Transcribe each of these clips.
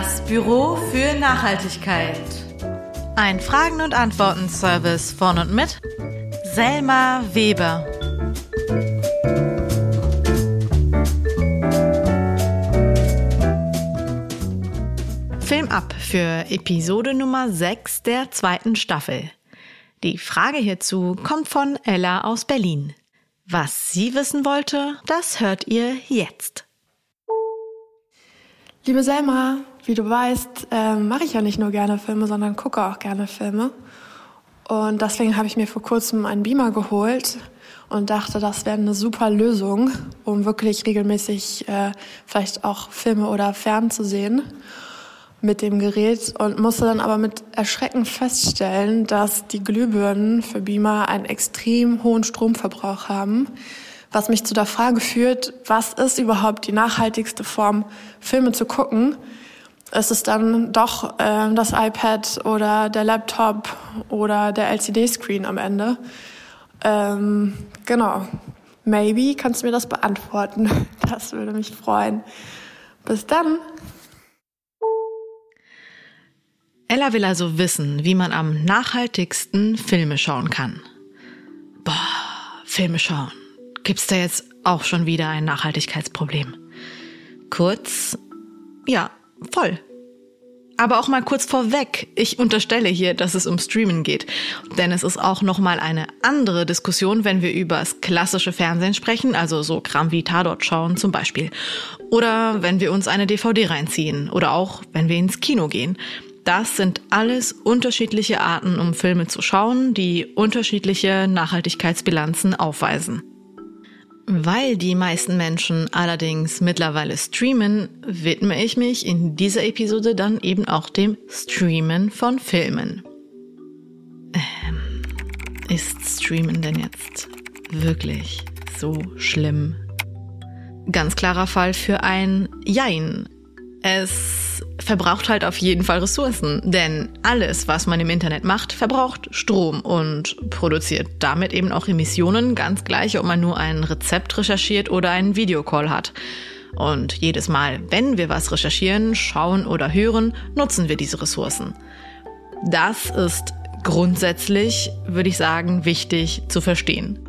Das Büro für Nachhaltigkeit. Ein Fragen- und Antworten-Service von und mit Selma Weber. Film ab für Episode Nummer 6 der zweiten Staffel. Die Frage hierzu kommt von Ella aus Berlin. Was sie wissen wollte, das hört ihr jetzt. Liebe Selma, wie du weißt, äh, mache ich ja nicht nur gerne Filme, sondern gucke auch gerne Filme. Und deswegen habe ich mir vor kurzem einen Beamer geholt und dachte, das wäre eine super Lösung, um wirklich regelmäßig äh, vielleicht auch Filme oder Fern mit dem Gerät und musste dann aber mit Erschrecken feststellen, dass die Glühbirnen für Beamer einen extrem hohen Stromverbrauch haben, was mich zu der Frage führt, was ist überhaupt die nachhaltigste Form, Filme zu gucken? Ist es dann doch äh, das iPad oder der Laptop oder der LCD-Screen am Ende? Ähm, genau. Maybe kannst du mir das beantworten. Das würde mich freuen. Bis dann. Ella will also wissen, wie man am nachhaltigsten Filme schauen kann. Boah, Filme schauen. Gibt's da jetzt auch schon wieder ein Nachhaltigkeitsproblem? Kurz, ja, voll. Aber auch mal kurz vorweg, ich unterstelle hier, dass es um Streamen geht. Denn es ist auch nochmal eine andere Diskussion, wenn wir über das klassische Fernsehen sprechen, also so Kram wie Tatort schauen zum Beispiel. Oder wenn wir uns eine DVD reinziehen. Oder auch, wenn wir ins Kino gehen. Das sind alles unterschiedliche Arten, um Filme zu schauen, die unterschiedliche Nachhaltigkeitsbilanzen aufweisen. Weil die meisten Menschen allerdings mittlerweile streamen, widme ich mich in dieser Episode dann eben auch dem Streamen von Filmen. Ähm, ist Streamen denn jetzt wirklich so schlimm? Ganz klarer Fall für ein Jein. Es verbraucht halt auf jeden Fall Ressourcen, denn alles, was man im Internet macht, verbraucht Strom und produziert damit eben auch Emissionen, ganz gleich, ob man nur ein Rezept recherchiert oder einen Videocall hat. Und jedes Mal, wenn wir was recherchieren, schauen oder hören, nutzen wir diese Ressourcen. Das ist grundsätzlich, würde ich sagen, wichtig zu verstehen.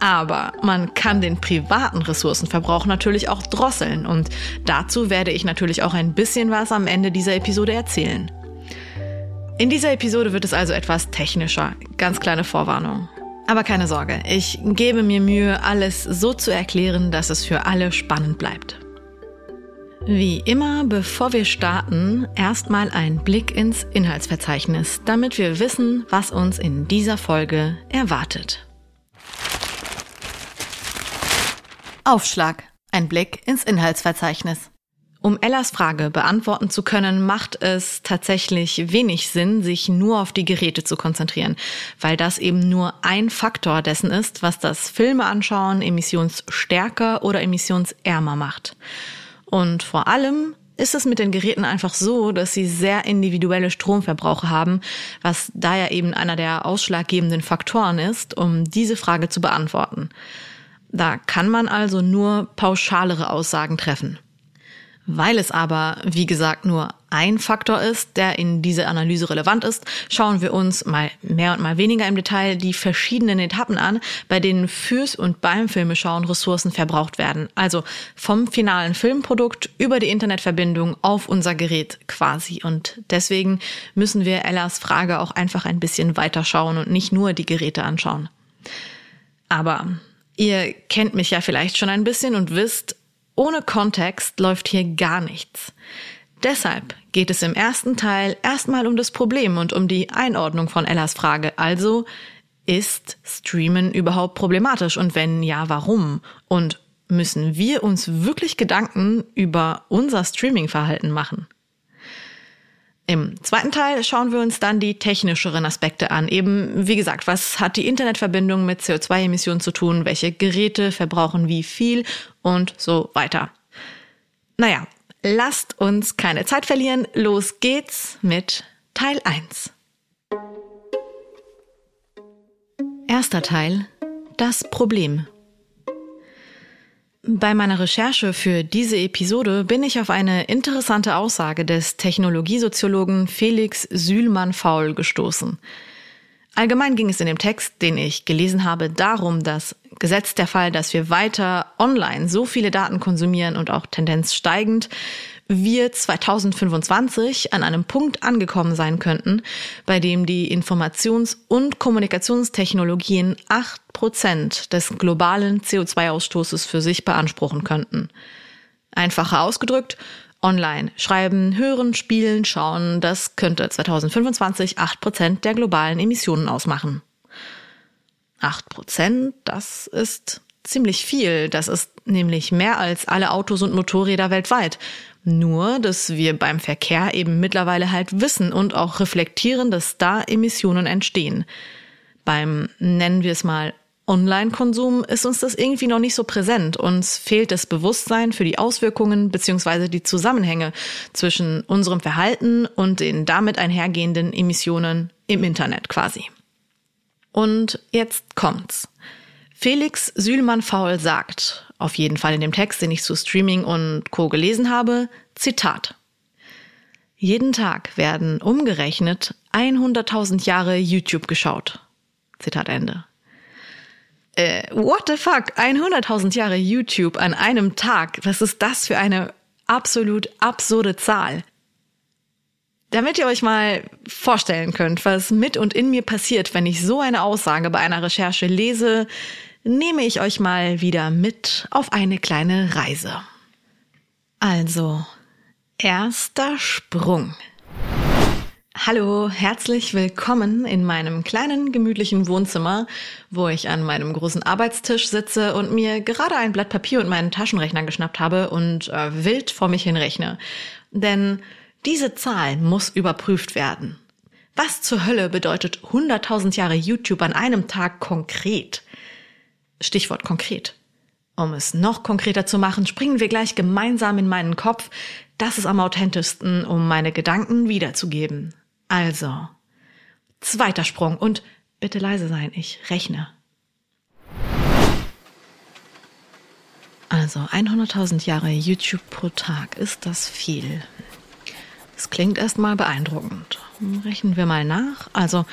Aber man kann den privaten Ressourcenverbrauch natürlich auch drosseln und dazu werde ich natürlich auch ein bisschen was am Ende dieser Episode erzählen. In dieser Episode wird es also etwas technischer, ganz kleine Vorwarnung. Aber keine Sorge, ich gebe mir Mühe, alles so zu erklären, dass es für alle spannend bleibt. Wie immer, bevor wir starten, erstmal ein Blick ins Inhaltsverzeichnis, damit wir wissen, was uns in dieser Folge erwartet. Aufschlag. Ein Blick ins Inhaltsverzeichnis. Um Ellas Frage beantworten zu können, macht es tatsächlich wenig Sinn, sich nur auf die Geräte zu konzentrieren, weil das eben nur ein Faktor dessen ist, was das Filme anschauen emissionsstärker oder emissionsärmer macht. Und vor allem ist es mit den Geräten einfach so, dass sie sehr individuelle Stromverbrauche haben, was daher eben einer der ausschlaggebenden Faktoren ist, um diese Frage zu beantworten. Da kann man also nur pauschalere Aussagen treffen. Weil es aber, wie gesagt, nur ein Faktor ist, der in dieser Analyse relevant ist, schauen wir uns mal mehr und mal weniger im Detail die verschiedenen Etappen an, bei denen fürs und beim Filmeschauen Ressourcen verbraucht werden. Also vom finalen Filmprodukt über die Internetverbindung auf unser Gerät quasi. Und deswegen müssen wir Ellas Frage auch einfach ein bisschen weiter schauen und nicht nur die Geräte anschauen. Aber Ihr kennt mich ja vielleicht schon ein bisschen und wisst, ohne Kontext läuft hier gar nichts. Deshalb geht es im ersten Teil erstmal um das Problem und um die Einordnung von Ellas Frage. Also, ist Streamen überhaupt problematisch und wenn ja, warum? Und müssen wir uns wirklich Gedanken über unser Streaming-Verhalten machen? Im zweiten Teil schauen wir uns dann die technischeren Aspekte an. Eben, wie gesagt, was hat die Internetverbindung mit CO2-Emissionen zu tun? Welche Geräte verbrauchen wie viel? Und so weiter. Naja, lasst uns keine Zeit verlieren. Los geht's mit Teil 1. Erster Teil. Das Problem. Bei meiner Recherche für diese Episode bin ich auf eine interessante Aussage des Technologiesoziologen Felix Sühlmann-Faul gestoßen. Allgemein ging es in dem Text, den ich gelesen habe, darum, dass gesetzt der Fall, dass wir weiter online so viele Daten konsumieren und auch Tendenz steigend, wir 2025 an einem Punkt angekommen sein könnten, bei dem die Informations- und Kommunikationstechnologien acht Prozent des globalen CO2-Ausstoßes für sich beanspruchen könnten. Einfacher ausgedrückt, online schreiben, hören, spielen, schauen, das könnte 2025 acht Prozent der globalen Emissionen ausmachen. Acht Prozent, das ist ziemlich viel. Das ist nämlich mehr als alle Autos und Motorräder weltweit. Nur, dass wir beim Verkehr eben mittlerweile halt wissen und auch reflektieren, dass da Emissionen entstehen. Beim, nennen wir es mal, Online-Konsum ist uns das irgendwie noch nicht so präsent. Uns fehlt das Bewusstsein für die Auswirkungen bzw. die Zusammenhänge zwischen unserem Verhalten und den damit einhergehenden Emissionen im Internet quasi. Und jetzt kommt's. Felix Sühlmann-Faul sagt, auf jeden Fall in dem Text, den ich zu Streaming und Co. gelesen habe, Zitat. Jeden Tag werden umgerechnet 100.000 Jahre YouTube geschaut. Zitat Ende. Äh, what the fuck? 100.000 Jahre YouTube an einem Tag. Was ist das für eine absolut absurde Zahl? Damit ihr euch mal vorstellen könnt, was mit und in mir passiert, wenn ich so eine Aussage bei einer Recherche lese, nehme ich euch mal wieder mit auf eine kleine Reise. Also, erster Sprung. Hallo, herzlich willkommen in meinem kleinen, gemütlichen Wohnzimmer, wo ich an meinem großen Arbeitstisch sitze und mir gerade ein Blatt Papier und meinen Taschenrechner geschnappt habe und äh, wild vor mich hin rechne. Denn diese Zahl muss überprüft werden. Was zur Hölle bedeutet 100.000 Jahre YouTube an einem Tag konkret? Stichwort konkret. Um es noch konkreter zu machen, springen wir gleich gemeinsam in meinen Kopf. Das ist am authentischsten, um meine Gedanken wiederzugeben. Also, zweiter Sprung und bitte leise sein, ich rechne. Also 100.000 Jahre YouTube pro Tag, ist das viel? Das klingt erstmal beeindruckend. Rechnen wir mal nach. Also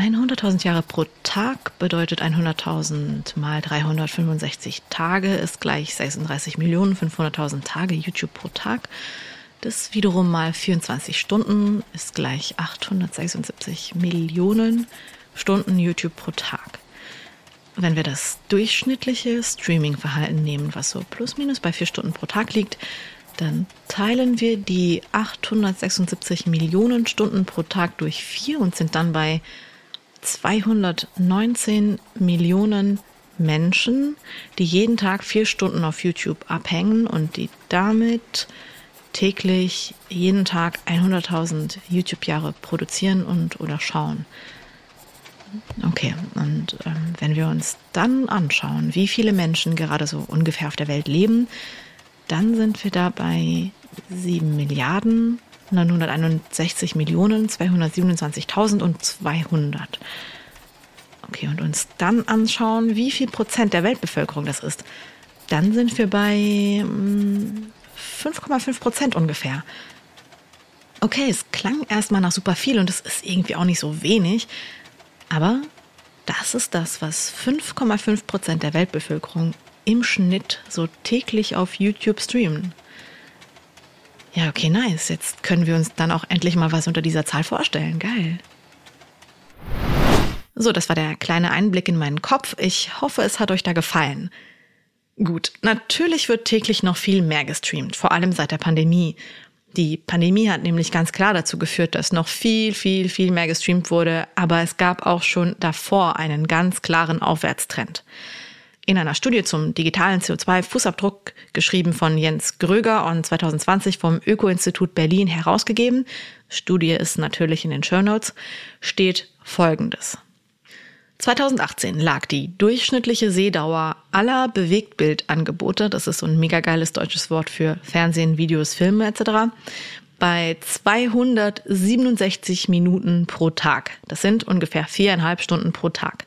100.000 Jahre pro Tag bedeutet 100.000 mal 365 Tage ist gleich 36.500.000 Tage YouTube pro Tag. Das wiederum mal 24 Stunden ist gleich 876 Millionen Stunden YouTube pro Tag. Wenn wir das durchschnittliche Streaming-Verhalten nehmen, was so plus minus bei vier Stunden pro Tag liegt, dann teilen wir die 876 Millionen Stunden pro Tag durch vier und sind dann bei 219 Millionen Menschen, die jeden Tag vier Stunden auf YouTube abhängen und die damit täglich jeden Tag 100.000 YouTube-Jahre produzieren und oder schauen. Okay, und ähm, wenn wir uns dann anschauen, wie viele Menschen gerade so ungefähr auf der Welt leben, dann sind wir da bei 7 Milliarden 961 Millionen 227.000 und 200. Okay, und uns dann anschauen, wie viel Prozent der Weltbevölkerung das ist. Dann sind wir bei 5,5 mm, Prozent ungefähr. Okay, es klang erstmal nach super viel und es ist irgendwie auch nicht so wenig. Aber das ist das, was 5,5 Prozent der Weltbevölkerung im Schnitt so täglich auf YouTube streamen. Ja, okay, nice. Jetzt können wir uns dann auch endlich mal was unter dieser Zahl vorstellen. Geil. So, das war der kleine Einblick in meinen Kopf. Ich hoffe, es hat euch da gefallen. Gut, natürlich wird täglich noch viel mehr gestreamt, vor allem seit der Pandemie. Die Pandemie hat nämlich ganz klar dazu geführt, dass noch viel, viel, viel mehr gestreamt wurde, aber es gab auch schon davor einen ganz klaren Aufwärtstrend in einer Studie zum digitalen CO2-Fußabdruck, geschrieben von Jens Gröger und 2020 vom Öko-Institut Berlin herausgegeben, Studie ist natürlich in den Show steht Folgendes. 2018 lag die durchschnittliche Sehdauer aller Bewegtbildangebote, das ist so ein mega geiles deutsches Wort für Fernsehen, Videos, Filme etc., bei 267 Minuten pro Tag. Das sind ungefähr viereinhalb Stunden pro Tag.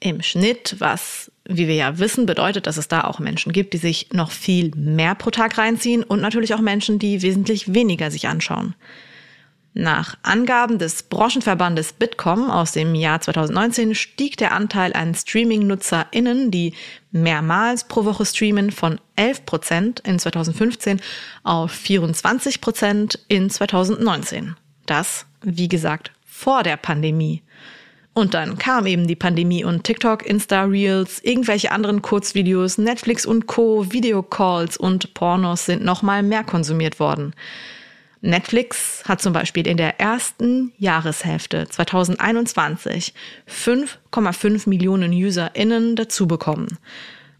Im Schnitt, was wie wir ja wissen, bedeutet, dass es da auch Menschen gibt, die sich noch viel mehr pro Tag reinziehen und natürlich auch Menschen, die wesentlich weniger sich anschauen. Nach Angaben des Branchenverbandes Bitkom aus dem Jahr 2019 stieg der Anteil an Streaming-NutzerInnen, die mehrmals pro Woche streamen, von 11 Prozent in 2015 auf 24 Prozent in 2019. Das, wie gesagt, vor der Pandemie. Und dann kam eben die Pandemie und TikTok, Insta-Reels, irgendwelche anderen Kurzvideos, Netflix und Co., Videocalls und Pornos sind nochmal mehr konsumiert worden. Netflix hat zum Beispiel in der ersten Jahreshälfte 2021 5,5 Millionen UserInnen dazu bekommen.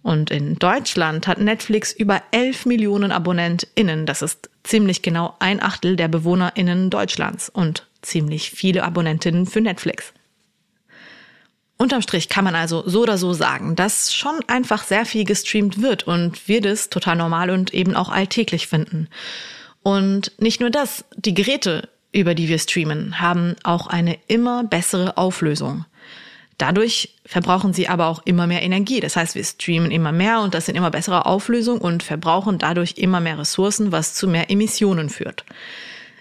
Und in Deutschland hat Netflix über 11 Millionen AbonnentInnen. Das ist ziemlich genau ein Achtel der BewohnerInnen Deutschlands und ziemlich viele Abonnentinnen für Netflix. Unterm Strich kann man also so oder so sagen, dass schon einfach sehr viel gestreamt wird und wir das total normal und eben auch alltäglich finden. Und nicht nur das, die Geräte, über die wir streamen, haben auch eine immer bessere Auflösung. Dadurch verbrauchen sie aber auch immer mehr Energie. Das heißt, wir streamen immer mehr und das in immer besserer Auflösung und verbrauchen dadurch immer mehr Ressourcen, was zu mehr Emissionen führt.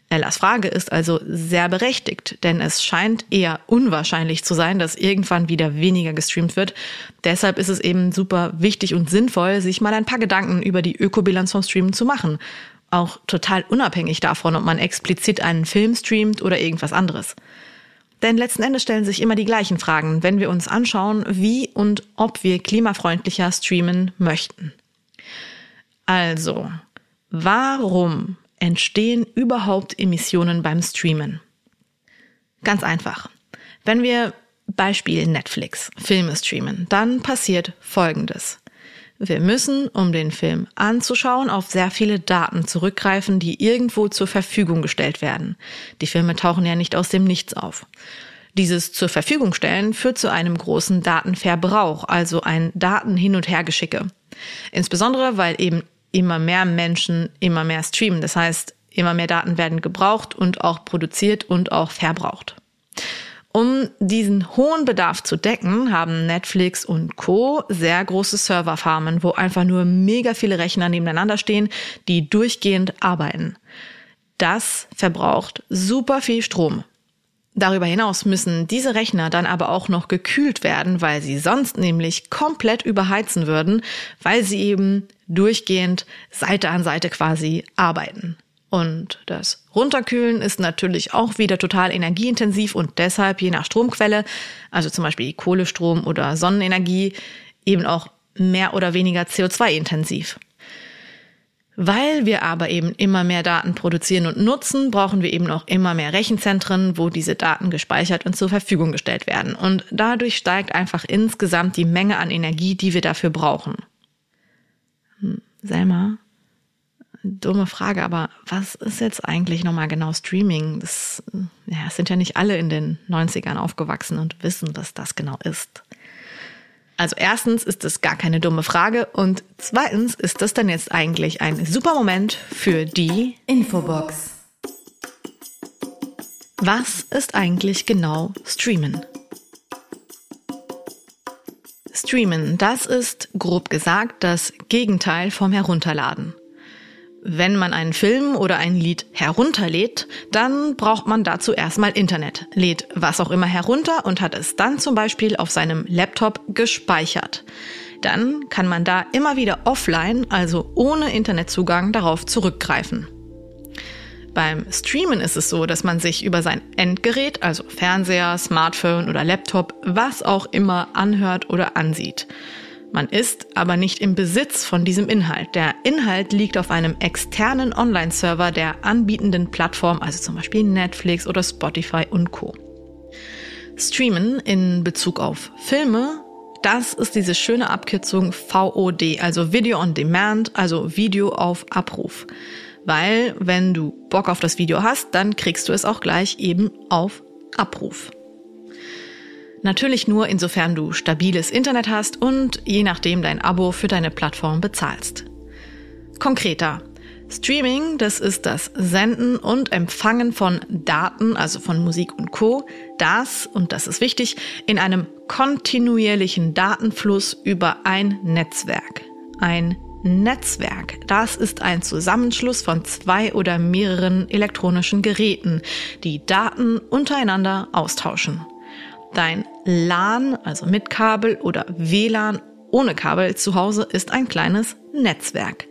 Ellas Frage ist also sehr berechtigt, denn es scheint eher unwahrscheinlich zu sein, dass irgendwann wieder weniger gestreamt wird. Deshalb ist es eben super wichtig und sinnvoll, sich mal ein paar Gedanken über die Ökobilanz vom Streamen zu machen auch total unabhängig davon, ob man explizit einen Film streamt oder irgendwas anderes. Denn letzten Endes stellen sich immer die gleichen Fragen, wenn wir uns anschauen, wie und ob wir klimafreundlicher streamen möchten. Also, warum entstehen überhaupt Emissionen beim Streamen? Ganz einfach. Wenn wir Beispiel Netflix Filme streamen, dann passiert Folgendes. Wir müssen, um den Film anzuschauen, auf sehr viele Daten zurückgreifen, die irgendwo zur Verfügung gestellt werden. Die Filme tauchen ja nicht aus dem Nichts auf. Dieses zur Verfügung stellen führt zu einem großen Datenverbrauch, also ein Daten-Hin- und Hergeschicke. Insbesondere, weil eben immer mehr Menschen immer mehr streamen. Das heißt, immer mehr Daten werden gebraucht und auch produziert und auch verbraucht. Um diesen hohen Bedarf zu decken, haben Netflix und Co. sehr große Serverfarmen, wo einfach nur mega viele Rechner nebeneinander stehen, die durchgehend arbeiten. Das verbraucht super viel Strom. Darüber hinaus müssen diese Rechner dann aber auch noch gekühlt werden, weil sie sonst nämlich komplett überheizen würden, weil sie eben durchgehend Seite an Seite quasi arbeiten. Und das Runterkühlen ist natürlich auch wieder total energieintensiv und deshalb je nach Stromquelle, also zum Beispiel Kohlestrom oder Sonnenenergie, eben auch mehr oder weniger CO2-intensiv. Weil wir aber eben immer mehr Daten produzieren und nutzen, brauchen wir eben auch immer mehr Rechenzentren, wo diese Daten gespeichert und zur Verfügung gestellt werden. Und dadurch steigt einfach insgesamt die Menge an Energie, die wir dafür brauchen. Hm, Selma, dumme Frage, aber was ist jetzt eigentlich nochmal genau Streaming? Das, ja, es sind ja nicht alle in den 90ern aufgewachsen und wissen, was das genau ist. Also erstens ist es gar keine dumme Frage und zweitens ist das dann jetzt eigentlich ein super Moment für die Infobox. Was ist eigentlich genau Streamen? Streamen, das ist grob gesagt das Gegenteil vom Herunterladen. Wenn man einen Film oder ein Lied herunterlädt, dann braucht man dazu erstmal Internet, lädt was auch immer herunter und hat es dann zum Beispiel auf seinem Laptop gespeichert. Dann kann man da immer wieder offline, also ohne Internetzugang, darauf zurückgreifen. Beim Streamen ist es so, dass man sich über sein Endgerät, also Fernseher, Smartphone oder Laptop, was auch immer anhört oder ansieht. Man ist aber nicht im Besitz von diesem Inhalt. Der Inhalt liegt auf einem externen Online-Server der anbietenden Plattform, also zum Beispiel Netflix oder Spotify und Co. Streamen in Bezug auf Filme, das ist diese schöne Abkürzung VOD, also Video on Demand, also Video auf Abruf. Weil wenn du Bock auf das Video hast, dann kriegst du es auch gleich eben auf Abruf. Natürlich nur, insofern du stabiles Internet hast und je nachdem dein Abo für deine Plattform bezahlst. Konkreter. Streaming, das ist das Senden und Empfangen von Daten, also von Musik und Co. Das, und das ist wichtig, in einem kontinuierlichen Datenfluss über ein Netzwerk. Ein Netzwerk, das ist ein Zusammenschluss von zwei oder mehreren elektronischen Geräten, die Daten untereinander austauschen. Dein LAN, also mit Kabel oder WLAN ohne Kabel zu Hause ist ein kleines Netzwerk.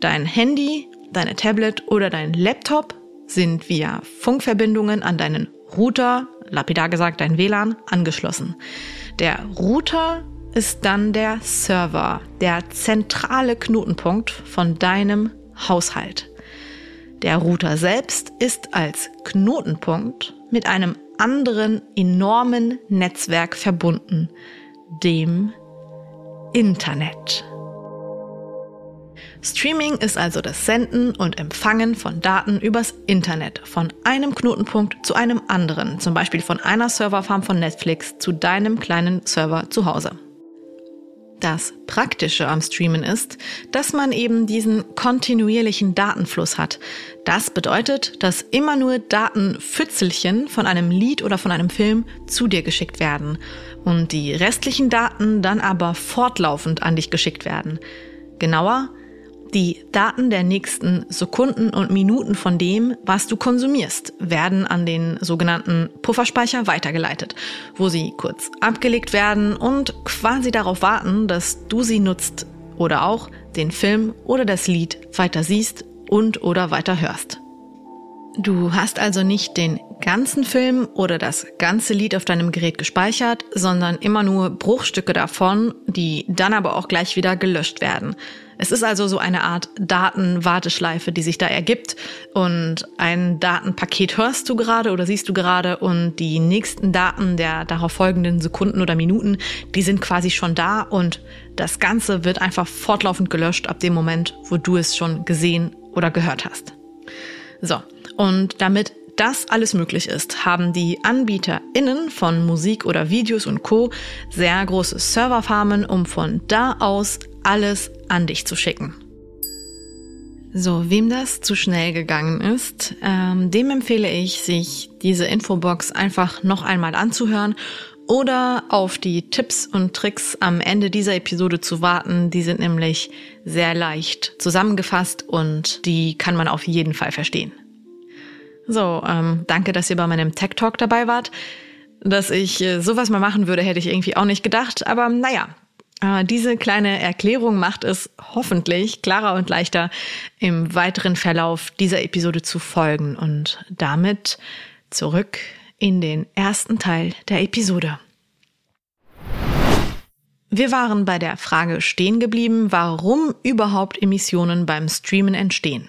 Dein Handy, deine Tablet oder dein Laptop sind via Funkverbindungen an deinen Router, lapidar gesagt dein WLAN, angeschlossen. Der Router ist dann der Server, der zentrale Knotenpunkt von deinem Haushalt. Der Router selbst ist als Knotenpunkt mit einem anderen enormen Netzwerk verbunden, dem Internet. Streaming ist also das Senden und Empfangen von Daten übers Internet, von einem Knotenpunkt zu einem anderen, zum Beispiel von einer Serverfarm von Netflix zu deinem kleinen Server zu Hause. Das Praktische am Streamen ist, dass man eben diesen kontinuierlichen Datenfluss hat. Das bedeutet, dass immer nur Datenpfützelchen von einem Lied oder von einem Film zu dir geschickt werden und die restlichen Daten dann aber fortlaufend an dich geschickt werden. Genauer, die Daten der nächsten Sekunden und Minuten von dem, was du konsumierst, werden an den sogenannten Pufferspeicher weitergeleitet, wo sie kurz abgelegt werden und quasi darauf warten, dass du sie nutzt oder auch den Film oder das Lied weiter siehst und oder weiter hörst. Du hast also nicht den ganzen Film oder das ganze Lied auf deinem Gerät gespeichert, sondern immer nur Bruchstücke davon, die dann aber auch gleich wieder gelöscht werden. Es ist also so eine Art Datenwarteschleife, die sich da ergibt. Und ein Datenpaket hörst du gerade oder siehst du gerade und die nächsten Daten der darauf folgenden Sekunden oder Minuten, die sind quasi schon da und das Ganze wird einfach fortlaufend gelöscht ab dem Moment, wo du es schon gesehen oder gehört hast. So, und damit das alles möglich ist, haben die AnbieterInnen von Musik oder Videos und Co. sehr große Serverfarmen, um von da aus alles an dich zu schicken. So, wem das zu schnell gegangen ist, ähm, dem empfehle ich, sich diese Infobox einfach noch einmal anzuhören oder auf die Tipps und Tricks am Ende dieser Episode zu warten. Die sind nämlich sehr leicht zusammengefasst und die kann man auf jeden Fall verstehen. So, ähm, danke, dass ihr bei meinem Tech Talk dabei wart. Dass ich äh, sowas mal machen würde, hätte ich irgendwie auch nicht gedacht. Aber naja, diese kleine Erklärung macht es hoffentlich klarer und leichter, im weiteren Verlauf dieser Episode zu folgen und damit zurück in den ersten Teil der Episode. Wir waren bei der Frage stehen geblieben, warum überhaupt Emissionen beim Streamen entstehen.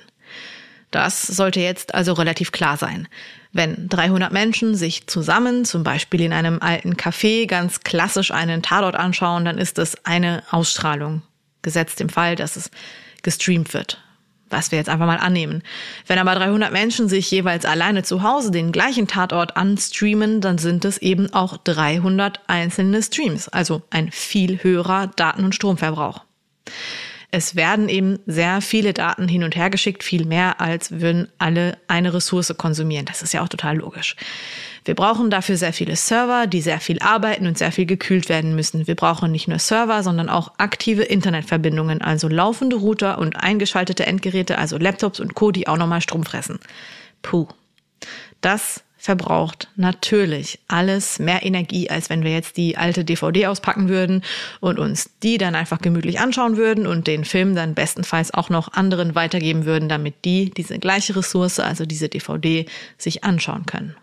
Das sollte jetzt also relativ klar sein. Wenn 300 Menschen sich zusammen, zum Beispiel in einem alten Café, ganz klassisch einen Tatort anschauen, dann ist es eine Ausstrahlung. Gesetzt im Fall, dass es gestreamt wird. Was wir jetzt einfach mal annehmen. Wenn aber 300 Menschen sich jeweils alleine zu Hause den gleichen Tatort anstreamen, dann sind es eben auch 300 einzelne Streams. Also ein viel höherer Daten- und Stromverbrauch es werden eben sehr viele Daten hin und her geschickt, viel mehr als würden alle eine Ressource konsumieren. Das ist ja auch total logisch. Wir brauchen dafür sehr viele Server, die sehr viel arbeiten und sehr viel gekühlt werden müssen. Wir brauchen nicht nur Server, sondern auch aktive Internetverbindungen, also laufende Router und eingeschaltete Endgeräte, also Laptops und Co., die auch nochmal Strom fressen. Puh. Das verbraucht natürlich alles mehr Energie, als wenn wir jetzt die alte DVD auspacken würden und uns die dann einfach gemütlich anschauen würden und den Film dann bestenfalls auch noch anderen weitergeben würden, damit die diese gleiche Ressource, also diese DVD, sich anschauen können.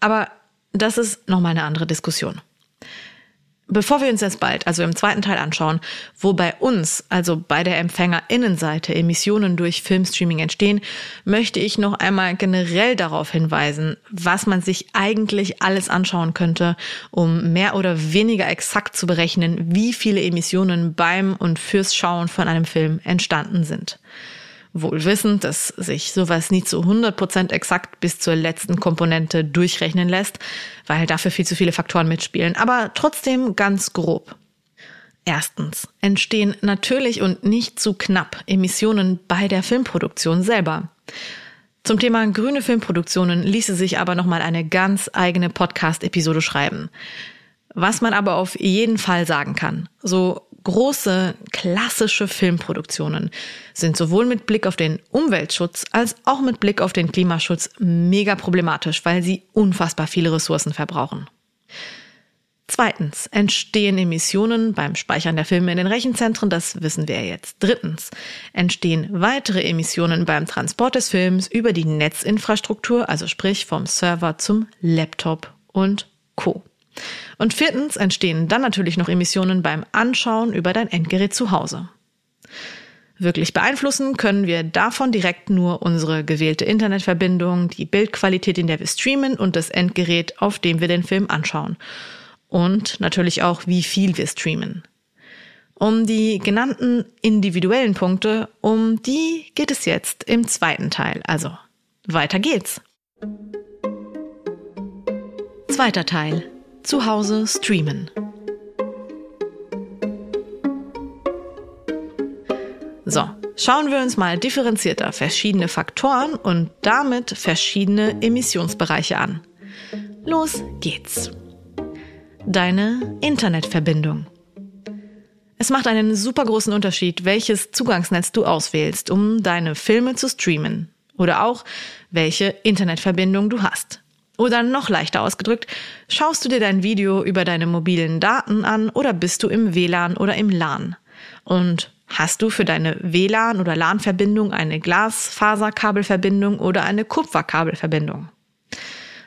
Aber das ist nochmal eine andere Diskussion. Bevor wir uns jetzt bald, also im zweiten Teil anschauen, wo bei uns, also bei der Empfängerinnenseite, Emissionen durch Filmstreaming entstehen, möchte ich noch einmal generell darauf hinweisen, was man sich eigentlich alles anschauen könnte, um mehr oder weniger exakt zu berechnen, wie viele Emissionen beim und fürs Schauen von einem Film entstanden sind wohl wissend, dass sich sowas nie zu 100% exakt bis zur letzten Komponente durchrechnen lässt, weil dafür viel zu viele Faktoren mitspielen, aber trotzdem ganz grob. Erstens entstehen natürlich und nicht zu knapp Emissionen bei der Filmproduktion selber. Zum Thema grüne Filmproduktionen ließe sich aber nochmal eine ganz eigene Podcast-Episode schreiben. Was man aber auf jeden Fall sagen kann, so große klassische Filmproduktionen sind sowohl mit Blick auf den Umweltschutz als auch mit Blick auf den Klimaschutz mega problematisch, weil sie unfassbar viele Ressourcen verbrauchen. Zweitens entstehen Emissionen beim Speichern der Filme in den Rechenzentren, das wissen wir jetzt. Drittens entstehen weitere Emissionen beim Transport des Films über die Netzinfrastruktur, also sprich vom Server zum Laptop und Co. Und viertens entstehen dann natürlich noch Emissionen beim Anschauen über dein Endgerät zu Hause. Wirklich beeinflussen können wir davon direkt nur unsere gewählte Internetverbindung, die Bildqualität, in der wir streamen und das Endgerät, auf dem wir den Film anschauen und natürlich auch, wie viel wir streamen. Um die genannten individuellen Punkte, um die geht es jetzt im zweiten Teil. Also, weiter geht's. Zweiter Teil. Zu Hause streamen. So, schauen wir uns mal differenzierter verschiedene Faktoren und damit verschiedene Emissionsbereiche an. Los geht's deine Internetverbindung. Es macht einen super großen Unterschied, welches Zugangsnetz du auswählst, um deine Filme zu streamen. Oder auch, welche Internetverbindung du hast. Oder noch leichter ausgedrückt, schaust du dir dein Video über deine mobilen Daten an oder bist du im WLAN oder im LAN? Und hast du für deine WLAN- oder LAN-Verbindung eine Glasfaserkabelverbindung oder eine Kupferkabelverbindung?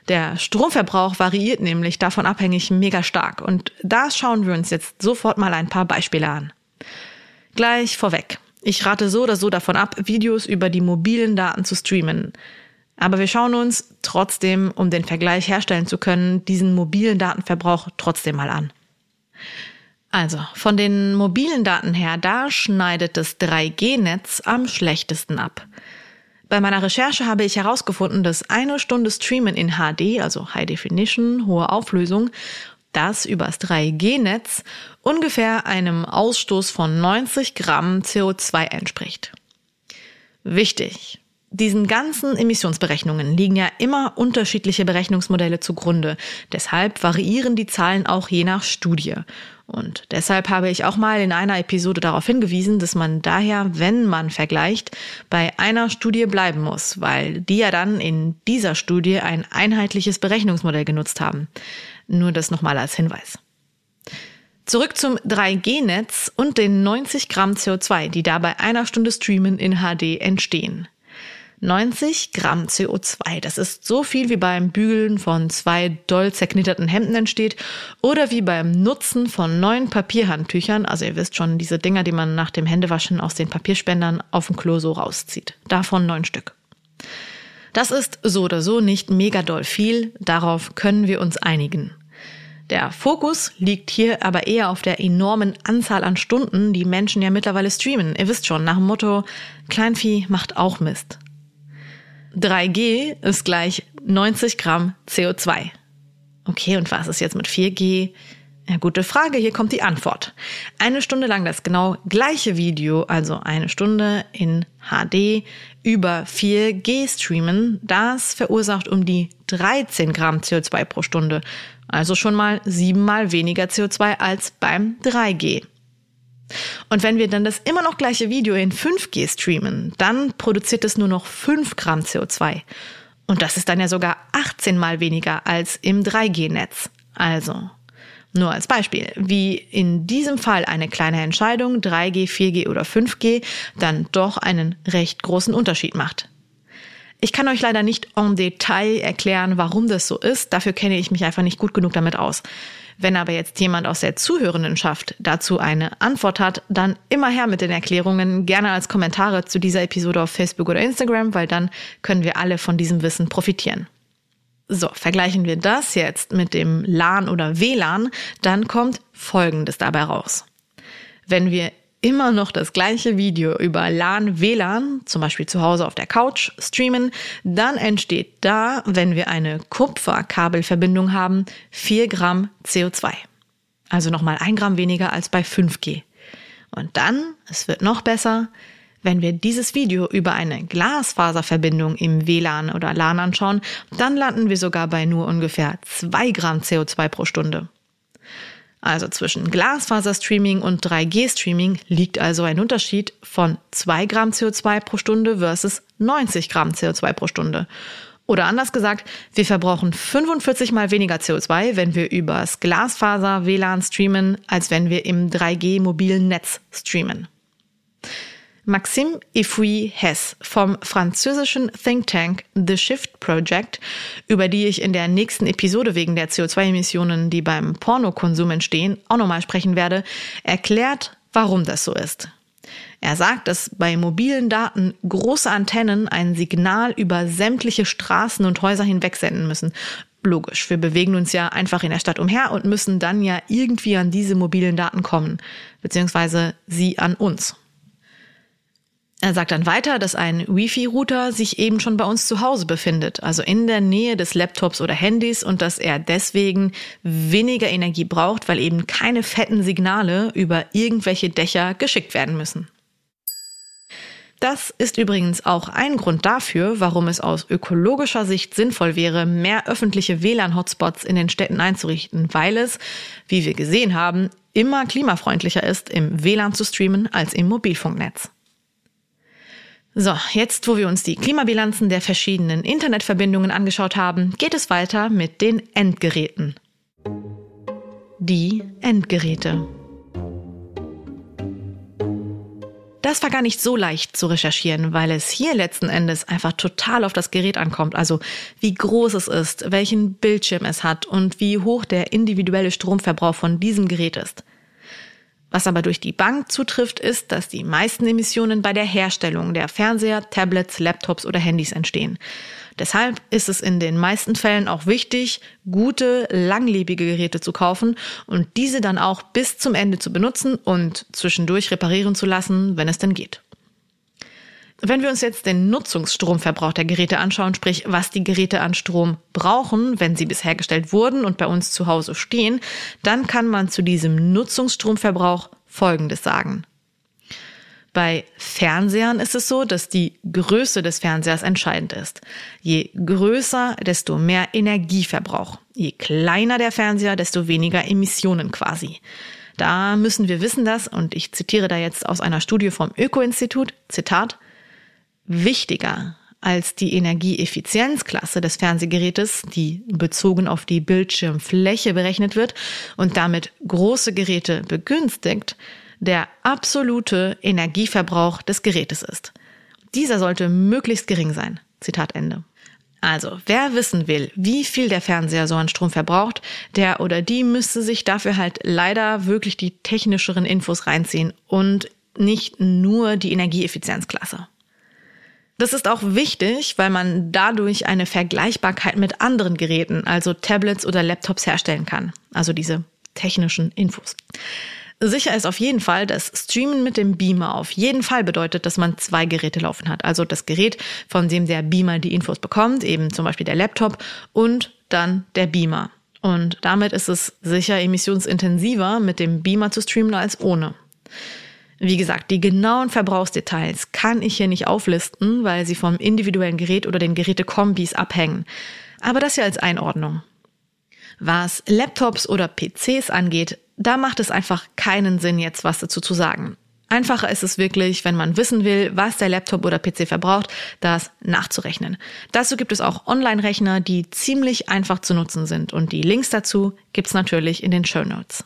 Der Stromverbrauch variiert nämlich davon abhängig mega stark und da schauen wir uns jetzt sofort mal ein paar Beispiele an. Gleich vorweg. Ich rate so oder so davon ab, Videos über die mobilen Daten zu streamen. Aber wir schauen uns trotzdem, um den Vergleich herstellen zu können, diesen mobilen Datenverbrauch trotzdem mal an. Also, von den mobilen Daten her, da schneidet das 3G-Netz am schlechtesten ab. Bei meiner Recherche habe ich herausgefunden, dass eine Stunde Streamen in HD, also High Definition, hohe Auflösung, das übers 3G-Netz ungefähr einem Ausstoß von 90 Gramm CO2 entspricht. Wichtig. Diesen ganzen Emissionsberechnungen liegen ja immer unterschiedliche Berechnungsmodelle zugrunde. Deshalb variieren die Zahlen auch je nach Studie. Und deshalb habe ich auch mal in einer Episode darauf hingewiesen, dass man daher, wenn man vergleicht, bei einer Studie bleiben muss, weil die ja dann in dieser Studie ein einheitliches Berechnungsmodell genutzt haben. Nur das nochmal als Hinweis. Zurück zum 3G-Netz und den 90 Gramm CO2, die da bei einer Stunde Streamen in HD entstehen. 90 Gramm CO2. Das ist so viel wie beim Bügeln von zwei doll zerknitterten Hemden entsteht oder wie beim Nutzen von neun Papierhandtüchern. Also ihr wisst schon, diese Dinger, die man nach dem Händewaschen aus den Papierspendern auf dem Klo so rauszieht. Davon neun Stück. Das ist so oder so nicht mega doll viel. Darauf können wir uns einigen. Der Fokus liegt hier aber eher auf der enormen Anzahl an Stunden, die Menschen ja mittlerweile streamen. Ihr wisst schon, nach dem Motto, Kleinvieh macht auch Mist. 3G ist gleich 90 Gramm CO2. Okay, und was ist jetzt mit 4G? Ja, gute Frage, hier kommt die Antwort. Eine Stunde lang das genau gleiche Video, also eine Stunde in HD über 4G streamen, das verursacht um die 13 Gramm CO2 pro Stunde. Also schon mal siebenmal weniger CO2 als beim 3G. Und wenn wir dann das immer noch gleiche Video in 5G streamen, dann produziert es nur noch 5 Gramm CO2. Und das ist dann ja sogar 18 mal weniger als im 3G-Netz. Also, nur als Beispiel, wie in diesem Fall eine kleine Entscheidung, 3G, 4G oder 5G, dann doch einen recht großen Unterschied macht. Ich kann euch leider nicht en Detail erklären, warum das so ist. Dafür kenne ich mich einfach nicht gut genug damit aus. Wenn aber jetzt jemand aus der Zuhörendenschaft dazu eine Antwort hat, dann immer her mit den Erklärungen, gerne als Kommentare zu dieser Episode auf Facebook oder Instagram, weil dann können wir alle von diesem Wissen profitieren. So, vergleichen wir das jetzt mit dem LAN oder WLAN, dann kommt Folgendes dabei raus. Wenn wir immer noch das gleiche Video über LAN, WLAN, zum Beispiel zu Hause auf der Couch, streamen, dann entsteht da, wenn wir eine Kupferkabelverbindung haben, 4 Gramm CO2. Also nochmal ein Gramm weniger als bei 5G. Und dann, es wird noch besser, wenn wir dieses Video über eine Glasfaserverbindung im WLAN oder LAN anschauen, dann landen wir sogar bei nur ungefähr 2 Gramm CO2 pro Stunde. Also zwischen Glasfaserstreaming und 3G-Streaming liegt also ein Unterschied von 2 Gramm CO2 pro Stunde versus 90 Gramm CO2 pro Stunde. Oder anders gesagt, wir verbrauchen 45 mal weniger CO2, wenn wir übers Glasfaser WLAN streamen, als wenn wir im 3G mobilen Netz streamen. Maxime Ifouy Hess vom französischen Think Tank The Shift Project, über die ich in der nächsten Episode wegen der CO2-Emissionen, die beim Pornokonsum entstehen, auch nochmal sprechen werde, erklärt, warum das so ist. Er sagt, dass bei mobilen Daten große Antennen ein Signal über sämtliche Straßen und Häuser hinweg senden müssen. Logisch, wir bewegen uns ja einfach in der Stadt umher und müssen dann ja irgendwie an diese mobilen Daten kommen, beziehungsweise sie an uns. Er sagt dann weiter, dass ein Wi-Fi-Router sich eben schon bei uns zu Hause befindet, also in der Nähe des Laptops oder Handys und dass er deswegen weniger Energie braucht, weil eben keine fetten Signale über irgendwelche Dächer geschickt werden müssen. Das ist übrigens auch ein Grund dafür, warum es aus ökologischer Sicht sinnvoll wäre, mehr öffentliche WLAN-Hotspots in den Städten einzurichten, weil es, wie wir gesehen haben, immer klimafreundlicher ist, im WLAN zu streamen als im Mobilfunknetz. So, jetzt wo wir uns die Klimabilanzen der verschiedenen Internetverbindungen angeschaut haben, geht es weiter mit den Endgeräten. Die Endgeräte. Das war gar nicht so leicht zu recherchieren, weil es hier letzten Endes einfach total auf das Gerät ankommt. Also wie groß es ist, welchen Bildschirm es hat und wie hoch der individuelle Stromverbrauch von diesem Gerät ist. Was aber durch die Bank zutrifft, ist, dass die meisten Emissionen bei der Herstellung der Fernseher, Tablets, Laptops oder Handys entstehen. Deshalb ist es in den meisten Fällen auch wichtig, gute, langlebige Geräte zu kaufen und diese dann auch bis zum Ende zu benutzen und zwischendurch reparieren zu lassen, wenn es denn geht. Wenn wir uns jetzt den Nutzungsstromverbrauch der Geräte anschauen, sprich was die Geräte an Strom brauchen, wenn sie bis hergestellt wurden und bei uns zu Hause stehen, dann kann man zu diesem Nutzungsstromverbrauch Folgendes sagen. Bei Fernsehern ist es so, dass die Größe des Fernsehers entscheidend ist. Je größer, desto mehr Energieverbrauch. Je kleiner der Fernseher, desto weniger Emissionen quasi. Da müssen wir wissen, dass, und ich zitiere da jetzt aus einer Studie vom Öko-Institut, Zitat, Wichtiger als die Energieeffizienzklasse des Fernsehgerätes, die bezogen auf die Bildschirmfläche berechnet wird und damit große Geräte begünstigt, der absolute Energieverbrauch des Gerätes ist. Dieser sollte möglichst gering sein. Zitat Ende. Also, wer wissen will, wie viel der Fernseher so an Strom verbraucht, der oder die müsste sich dafür halt leider wirklich die technischeren Infos reinziehen und nicht nur die Energieeffizienzklasse. Das ist auch wichtig, weil man dadurch eine Vergleichbarkeit mit anderen Geräten, also Tablets oder Laptops herstellen kann. Also diese technischen Infos. Sicher ist auf jeden Fall, dass Streamen mit dem Beamer auf jeden Fall bedeutet, dass man zwei Geräte laufen hat. Also das Gerät, von dem der Beamer die Infos bekommt, eben zum Beispiel der Laptop und dann der Beamer. Und damit ist es sicher emissionsintensiver, mit dem Beamer zu streamen als ohne. Wie gesagt, die genauen Verbrauchsdetails kann ich hier nicht auflisten, weil sie vom individuellen Gerät oder den Gerätekombis abhängen. Aber das ja als Einordnung. Was Laptops oder PCs angeht, da macht es einfach keinen Sinn, jetzt was dazu zu sagen. Einfacher ist es wirklich, wenn man wissen will, was der Laptop oder PC verbraucht, das nachzurechnen. Dazu gibt es auch Online-Rechner, die ziemlich einfach zu nutzen sind und die Links dazu gibt's natürlich in den Show Notes.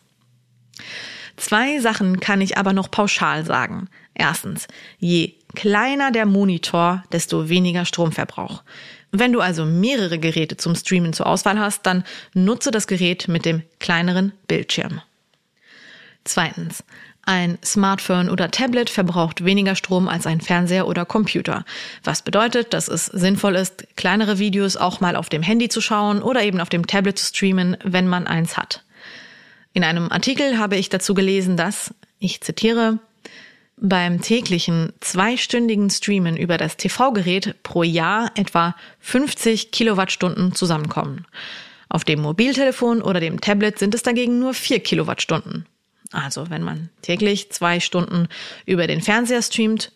Zwei Sachen kann ich aber noch pauschal sagen. Erstens, je kleiner der Monitor, desto weniger Stromverbrauch. Wenn du also mehrere Geräte zum Streamen zur Auswahl hast, dann nutze das Gerät mit dem kleineren Bildschirm. Zweitens, ein Smartphone oder Tablet verbraucht weniger Strom als ein Fernseher oder Computer. Was bedeutet, dass es sinnvoll ist, kleinere Videos auch mal auf dem Handy zu schauen oder eben auf dem Tablet zu streamen, wenn man eins hat. In einem Artikel habe ich dazu gelesen, dass, ich zitiere, beim täglichen zweistündigen Streamen über das TV-Gerät pro Jahr etwa 50 Kilowattstunden zusammenkommen. Auf dem Mobiltelefon oder dem Tablet sind es dagegen nur 4 Kilowattstunden. Also wenn man täglich zwei Stunden über den Fernseher streamt,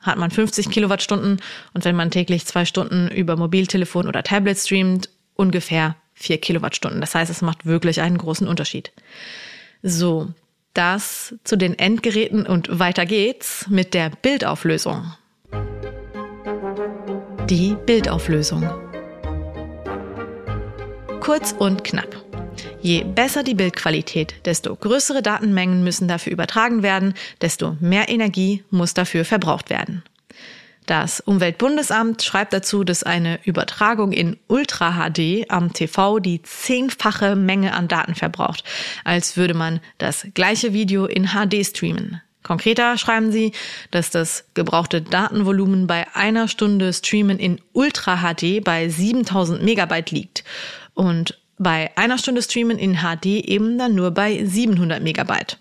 hat man 50 Kilowattstunden und wenn man täglich zwei Stunden über Mobiltelefon oder Tablet streamt, ungefähr 4 Kilowattstunden. Das heißt, es macht wirklich einen großen Unterschied. So, das zu den Endgeräten und weiter geht's mit der Bildauflösung. Die Bildauflösung. Kurz und knapp. Je besser die Bildqualität, desto größere Datenmengen müssen dafür übertragen werden, desto mehr Energie muss dafür verbraucht werden. Das Umweltbundesamt schreibt dazu, dass eine Übertragung in Ultra HD am TV die zehnfache Menge an Daten verbraucht, als würde man das gleiche Video in HD streamen. Konkreter schreiben sie, dass das gebrauchte Datenvolumen bei einer Stunde Streamen in Ultra HD bei 7000 Megabyte liegt und bei einer Stunde Streamen in HD eben dann nur bei 700 Megabyte.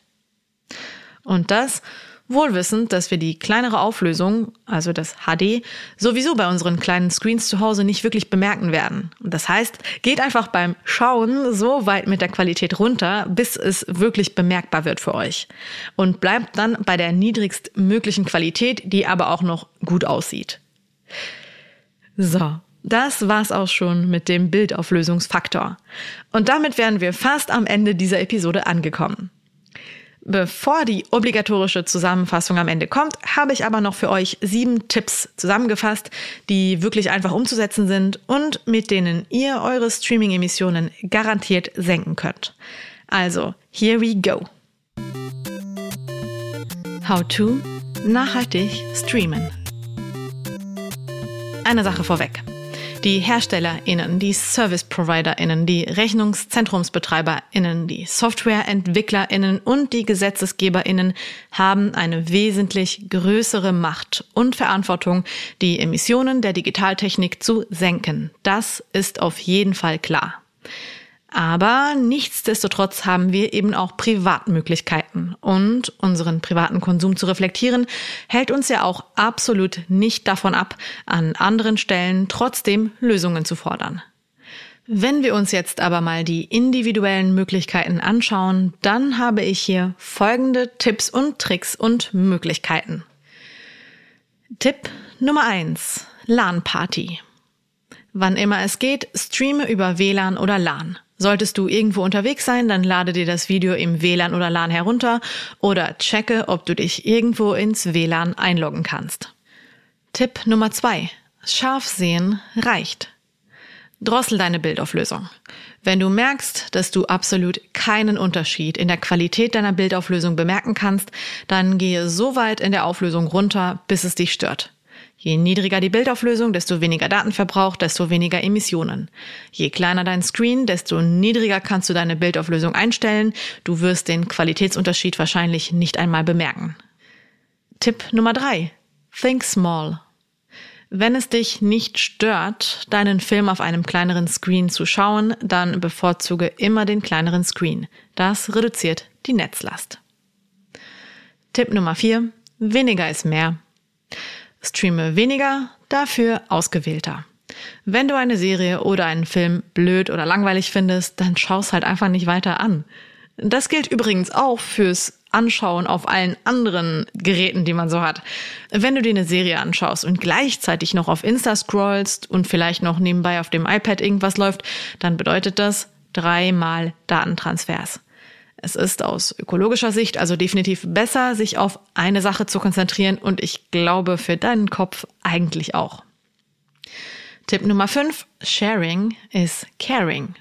Und das wohlwissend, dass wir die kleinere Auflösung, also das HD, sowieso bei unseren kleinen Screens zu Hause nicht wirklich bemerken werden. Das heißt, geht einfach beim Schauen so weit mit der Qualität runter, bis es wirklich bemerkbar wird für euch. Und bleibt dann bei der niedrigstmöglichen Qualität, die aber auch noch gut aussieht. So, das war's auch schon mit dem Bildauflösungsfaktor. Und damit wären wir fast am Ende dieser Episode angekommen. Bevor die obligatorische Zusammenfassung am Ende kommt, habe ich aber noch für euch sieben Tipps zusammengefasst, die wirklich einfach umzusetzen sind und mit denen ihr eure Streaming-Emissionen garantiert senken könnt. Also, here we go. How to nachhaltig streamen. Eine Sache vorweg. Die HerstellerInnen, die Service-ProviderInnen, die RechnungszentrumsbetreiberInnen, die SoftwareentwicklerInnen und die GesetzgeberInnen haben eine wesentlich größere Macht und Verantwortung, die Emissionen der Digitaltechnik zu senken. Das ist auf jeden Fall klar. Aber nichtsdestotrotz haben wir eben auch Privatmöglichkeiten. Und unseren privaten Konsum zu reflektieren, hält uns ja auch absolut nicht davon ab, an anderen Stellen trotzdem Lösungen zu fordern. Wenn wir uns jetzt aber mal die individuellen Möglichkeiten anschauen, dann habe ich hier folgende Tipps und Tricks und Möglichkeiten. Tipp Nummer eins: LAN-Party. Wann immer es geht, streame über WLAN oder LAN. Solltest du irgendwo unterwegs sein, dann lade dir das Video im WLAN oder LAN herunter oder checke, ob du dich irgendwo ins WLAN einloggen kannst. Tipp Nummer zwei: Scharf sehen reicht. Drossel deine Bildauflösung. Wenn du merkst, dass du absolut keinen Unterschied in der Qualität deiner Bildauflösung bemerken kannst, dann gehe so weit in der Auflösung runter, bis es dich stört. Je niedriger die Bildauflösung, desto weniger Datenverbrauch, desto weniger Emissionen. Je kleiner dein Screen, desto niedriger kannst du deine Bildauflösung einstellen. Du wirst den Qualitätsunterschied wahrscheinlich nicht einmal bemerken. Tipp Nummer drei: Think small. Wenn es dich nicht stört, deinen Film auf einem kleineren Screen zu schauen, dann bevorzuge immer den kleineren Screen. Das reduziert die Netzlast. Tipp Nummer vier: Weniger ist mehr. Streame weniger, dafür ausgewählter. Wenn du eine Serie oder einen Film blöd oder langweilig findest, dann schau's halt einfach nicht weiter an. Das gilt übrigens auch fürs Anschauen auf allen anderen Geräten, die man so hat. Wenn du dir eine Serie anschaust und gleichzeitig noch auf Insta scrollst und vielleicht noch nebenbei auf dem iPad irgendwas läuft, dann bedeutet das dreimal Datentransfers. Es ist aus ökologischer Sicht also definitiv besser, sich auf eine Sache zu konzentrieren und ich glaube für deinen Kopf eigentlich auch. Tipp Nummer 5. Sharing is caring.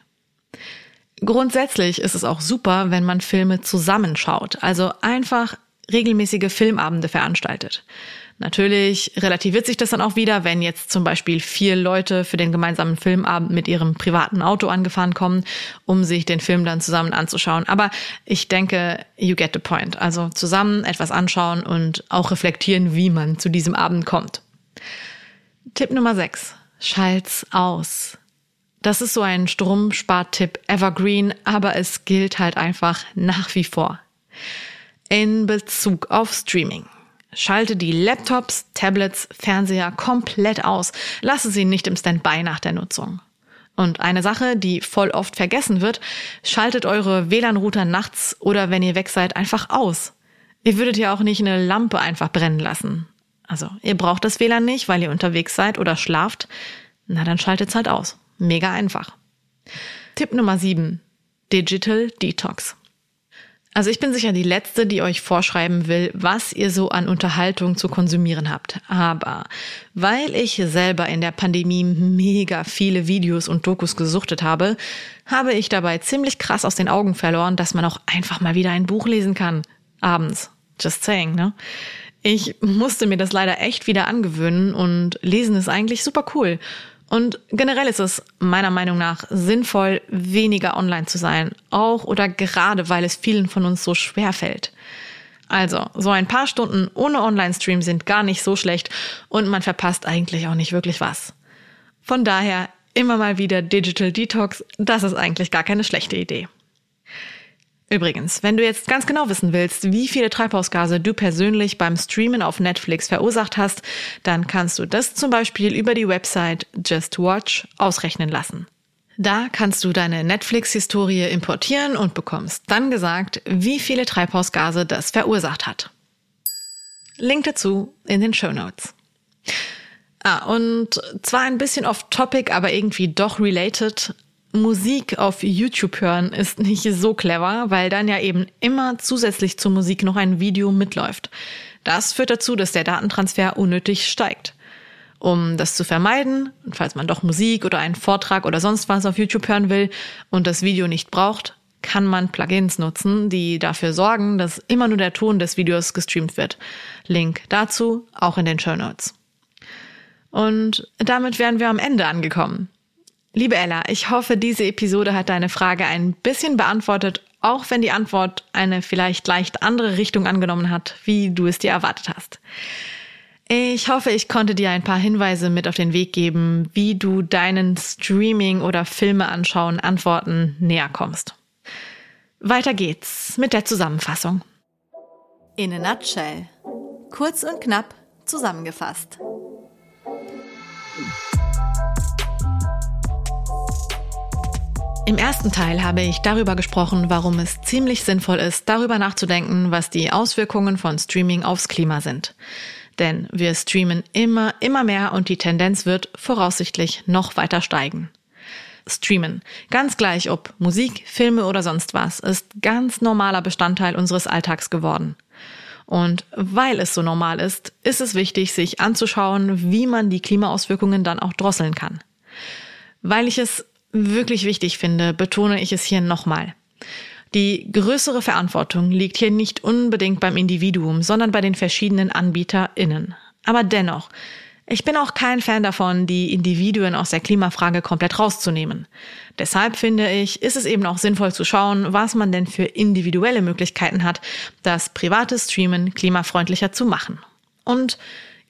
Grundsätzlich ist es auch super, wenn man Filme zusammenschaut, also einfach regelmäßige Filmabende veranstaltet. Natürlich relativiert sich das dann auch wieder, wenn jetzt zum Beispiel vier Leute für den gemeinsamen Filmabend mit ihrem privaten Auto angefahren kommen, um sich den Film dann zusammen anzuschauen. Aber ich denke, you get the point. Also zusammen etwas anschauen und auch reflektieren, wie man zu diesem Abend kommt. Tipp Nummer 6. Schalt's aus. Das ist so ein Stromspartipp Evergreen, aber es gilt halt einfach nach wie vor. In Bezug auf Streaming. Schalte die Laptops, Tablets, Fernseher komplett aus. Lasse sie nicht im Standby nach der Nutzung. Und eine Sache, die voll oft vergessen wird, schaltet eure WLAN-Router nachts oder wenn ihr weg seid einfach aus. Ihr würdet ja auch nicht eine Lampe einfach brennen lassen. Also, ihr braucht das WLAN nicht, weil ihr unterwegs seid oder schlaft. Na, dann schaltet's halt aus. Mega einfach. Tipp Nummer 7. Digital Detox. Also ich bin sicher die Letzte, die euch vorschreiben will, was ihr so an Unterhaltung zu konsumieren habt. Aber weil ich selber in der Pandemie mega viele Videos und Dokus gesuchtet habe, habe ich dabei ziemlich krass aus den Augen verloren, dass man auch einfach mal wieder ein Buch lesen kann. Abends. Just saying, ne? Ich musste mir das leider echt wieder angewöhnen und lesen ist eigentlich super cool. Und generell ist es meiner Meinung nach sinnvoll, weniger online zu sein, auch oder gerade weil es vielen von uns so schwer fällt. Also, so ein paar Stunden ohne Online-Stream sind gar nicht so schlecht und man verpasst eigentlich auch nicht wirklich was. Von daher immer mal wieder Digital Detox, das ist eigentlich gar keine schlechte Idee. Übrigens, wenn du jetzt ganz genau wissen willst, wie viele Treibhausgase du persönlich beim Streamen auf Netflix verursacht hast, dann kannst du das zum Beispiel über die Website Just Watch ausrechnen lassen. Da kannst du deine Netflix-Historie importieren und bekommst dann gesagt, wie viele Treibhausgase das verursacht hat. Link dazu in den Show Notes. Ah, und zwar ein bisschen off-topic, aber irgendwie doch related. Musik auf YouTube hören ist nicht so clever, weil dann ja eben immer zusätzlich zur Musik noch ein Video mitläuft. Das führt dazu, dass der Datentransfer unnötig steigt. Um das zu vermeiden, falls man doch Musik oder einen Vortrag oder sonst was auf YouTube hören will und das Video nicht braucht, kann man Plugins nutzen, die dafür sorgen, dass immer nur der Ton des Videos gestreamt wird. Link dazu auch in den Show Notes. Und damit wären wir am Ende angekommen. Liebe Ella, ich hoffe, diese Episode hat deine Frage ein bisschen beantwortet, auch wenn die Antwort eine vielleicht leicht andere Richtung angenommen hat, wie du es dir erwartet hast. Ich hoffe, ich konnte dir ein paar Hinweise mit auf den Weg geben, wie du deinen Streaming- oder Filme anschauen Antworten näher kommst. Weiter geht's mit der Zusammenfassung. In a nutshell. Kurz und knapp zusammengefasst. Im ersten Teil habe ich darüber gesprochen, warum es ziemlich sinnvoll ist, darüber nachzudenken, was die Auswirkungen von Streaming aufs Klima sind. Denn wir streamen immer, immer mehr und die Tendenz wird voraussichtlich noch weiter steigen. Streamen, ganz gleich ob Musik, Filme oder sonst was, ist ganz normaler Bestandteil unseres Alltags geworden. Und weil es so normal ist, ist es wichtig, sich anzuschauen, wie man die Klimaauswirkungen dann auch drosseln kann. Weil ich es wirklich wichtig finde, betone ich es hier nochmal. Die größere Verantwortung liegt hier nicht unbedingt beim Individuum, sondern bei den verschiedenen AnbieterInnen. Aber dennoch, ich bin auch kein Fan davon, die Individuen aus der Klimafrage komplett rauszunehmen. Deshalb finde ich, ist es eben auch sinnvoll zu schauen, was man denn für individuelle Möglichkeiten hat, das private Streamen klimafreundlicher zu machen. Und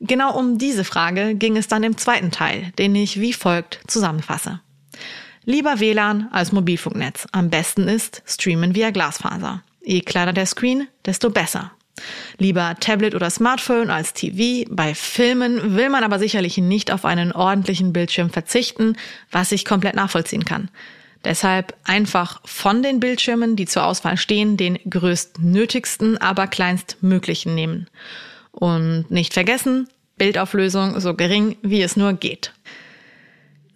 genau um diese Frage ging es dann im zweiten Teil, den ich wie folgt zusammenfasse. Lieber WLAN als Mobilfunknetz. Am besten ist streamen via Glasfaser. Je kleiner der Screen, desto besser. Lieber Tablet oder Smartphone als TV. Bei Filmen will man aber sicherlich nicht auf einen ordentlichen Bildschirm verzichten, was ich komplett nachvollziehen kann. Deshalb einfach von den Bildschirmen, die zur Auswahl stehen, den größtnötigsten, aber kleinstmöglichen nehmen. Und nicht vergessen, Bildauflösung so gering, wie es nur geht.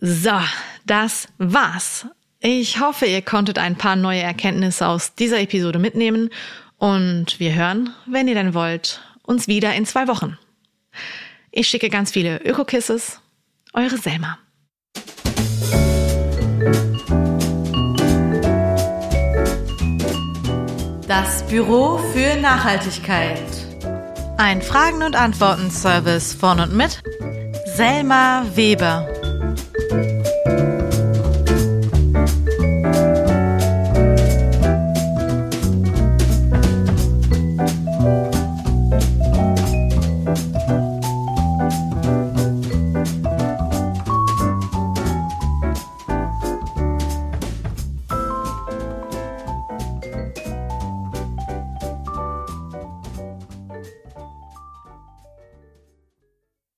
So, das war's. Ich hoffe, ihr konntet ein paar neue Erkenntnisse aus dieser Episode mitnehmen und wir hören, wenn ihr denn wollt, uns wieder in zwei Wochen. Ich schicke ganz viele Öko-Kisses. Eure Selma. Das Büro für Nachhaltigkeit. Ein Fragen- und Antworten-Service von und mit Selma Weber.